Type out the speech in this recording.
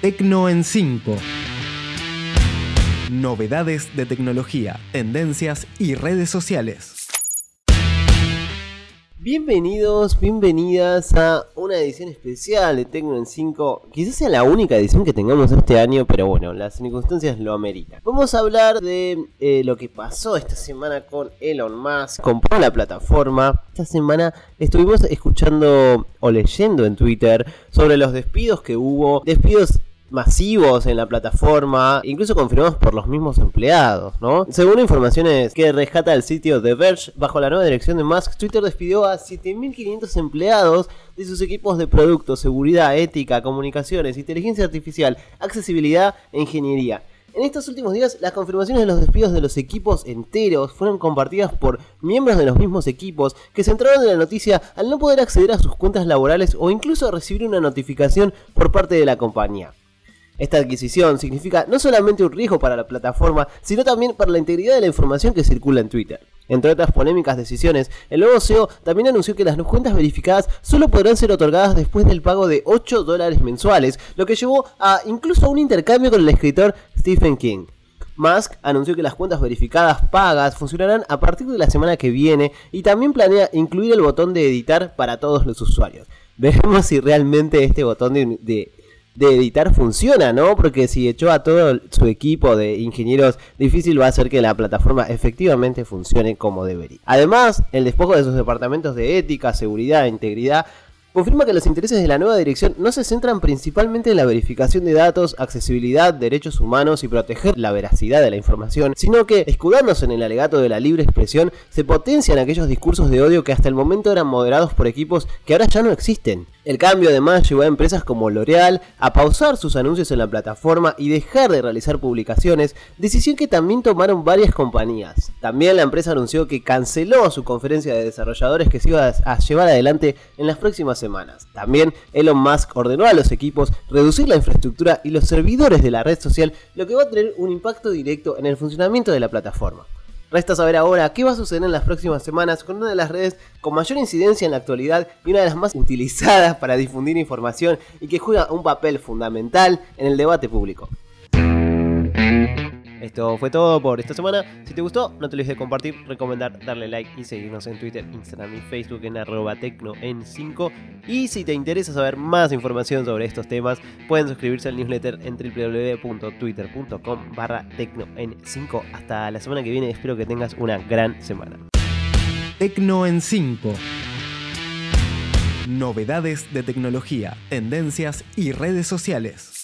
Tecno en 5. Novedades de tecnología, tendencias y redes sociales. Bienvenidos, bienvenidas a una edición especial de Tecno en 5. Quizás sea la única edición que tengamos este año, pero bueno, las circunstancias lo ameritan. Vamos a hablar de eh, lo que pasó esta semana con Elon Musk. Compró la plataforma. Esta semana estuvimos escuchando o leyendo en Twitter sobre los despidos que hubo. Despidos masivos en la plataforma, incluso confirmados por los mismos empleados, ¿no? Según informaciones que rescata el sitio The Verge, bajo la nueva dirección de Musk, Twitter despidió a 7.500 empleados de sus equipos de producto, seguridad, ética, comunicaciones, inteligencia artificial, accesibilidad e ingeniería. En estos últimos días, las confirmaciones de los despidos de los equipos enteros fueron compartidas por miembros de los mismos equipos que se entraron en la noticia al no poder acceder a sus cuentas laborales o incluso recibir una notificación por parte de la compañía. Esta adquisición significa no solamente un riesgo para la plataforma, sino también para la integridad de la información que circula en Twitter. Entre otras polémicas decisiones, el nuevo CEO también anunció que las cuentas verificadas solo podrán ser otorgadas después del pago de 8 dólares mensuales, lo que llevó a incluso un intercambio con el escritor Stephen King. Musk anunció que las cuentas verificadas pagas funcionarán a partir de la semana que viene y también planea incluir el botón de editar para todos los usuarios. Veremos si realmente este botón de, de editar funciona, ¿no? Porque si echó a todo su equipo de ingenieros, difícil va a ser que la plataforma efectivamente funcione como debería. Además, el despojo de sus departamentos de ética, seguridad e integridad confirma que los intereses de la nueva dirección no se centran principalmente en la verificación de datos, accesibilidad, derechos humanos y proteger la veracidad de la información, sino que, escudándose en el alegato de la libre expresión, se potencian aquellos discursos de odio que hasta el momento eran moderados por equipos que ahora ya no existen. El cambio además llevó a empresas como L'Oreal a pausar sus anuncios en la plataforma y dejar de realizar publicaciones, decisión que también tomaron varias compañías. También la empresa anunció que canceló su conferencia de desarrolladores que se iba a llevar adelante en las próximas semanas. También Elon Musk ordenó a los equipos reducir la infraestructura y los servidores de la red social, lo que va a tener un impacto directo en el funcionamiento de la plataforma. Resta saber ahora qué va a suceder en las próximas semanas con una de las redes con mayor incidencia en la actualidad y una de las más utilizadas para difundir información y que juega un papel fundamental en el debate público. Esto fue todo por esta semana. Si te gustó, no te olvides de compartir, recomendar, darle like y seguirnos en Twitter, Instagram y Facebook en arroba tecno en 5. Y si te interesa saber más información sobre estos temas, pueden suscribirse al newsletter en www.twitter.com barra tecno en 5. Hasta la semana que viene, espero que tengas una gran semana. Tecno en 5. Novedades de tecnología, tendencias y redes sociales.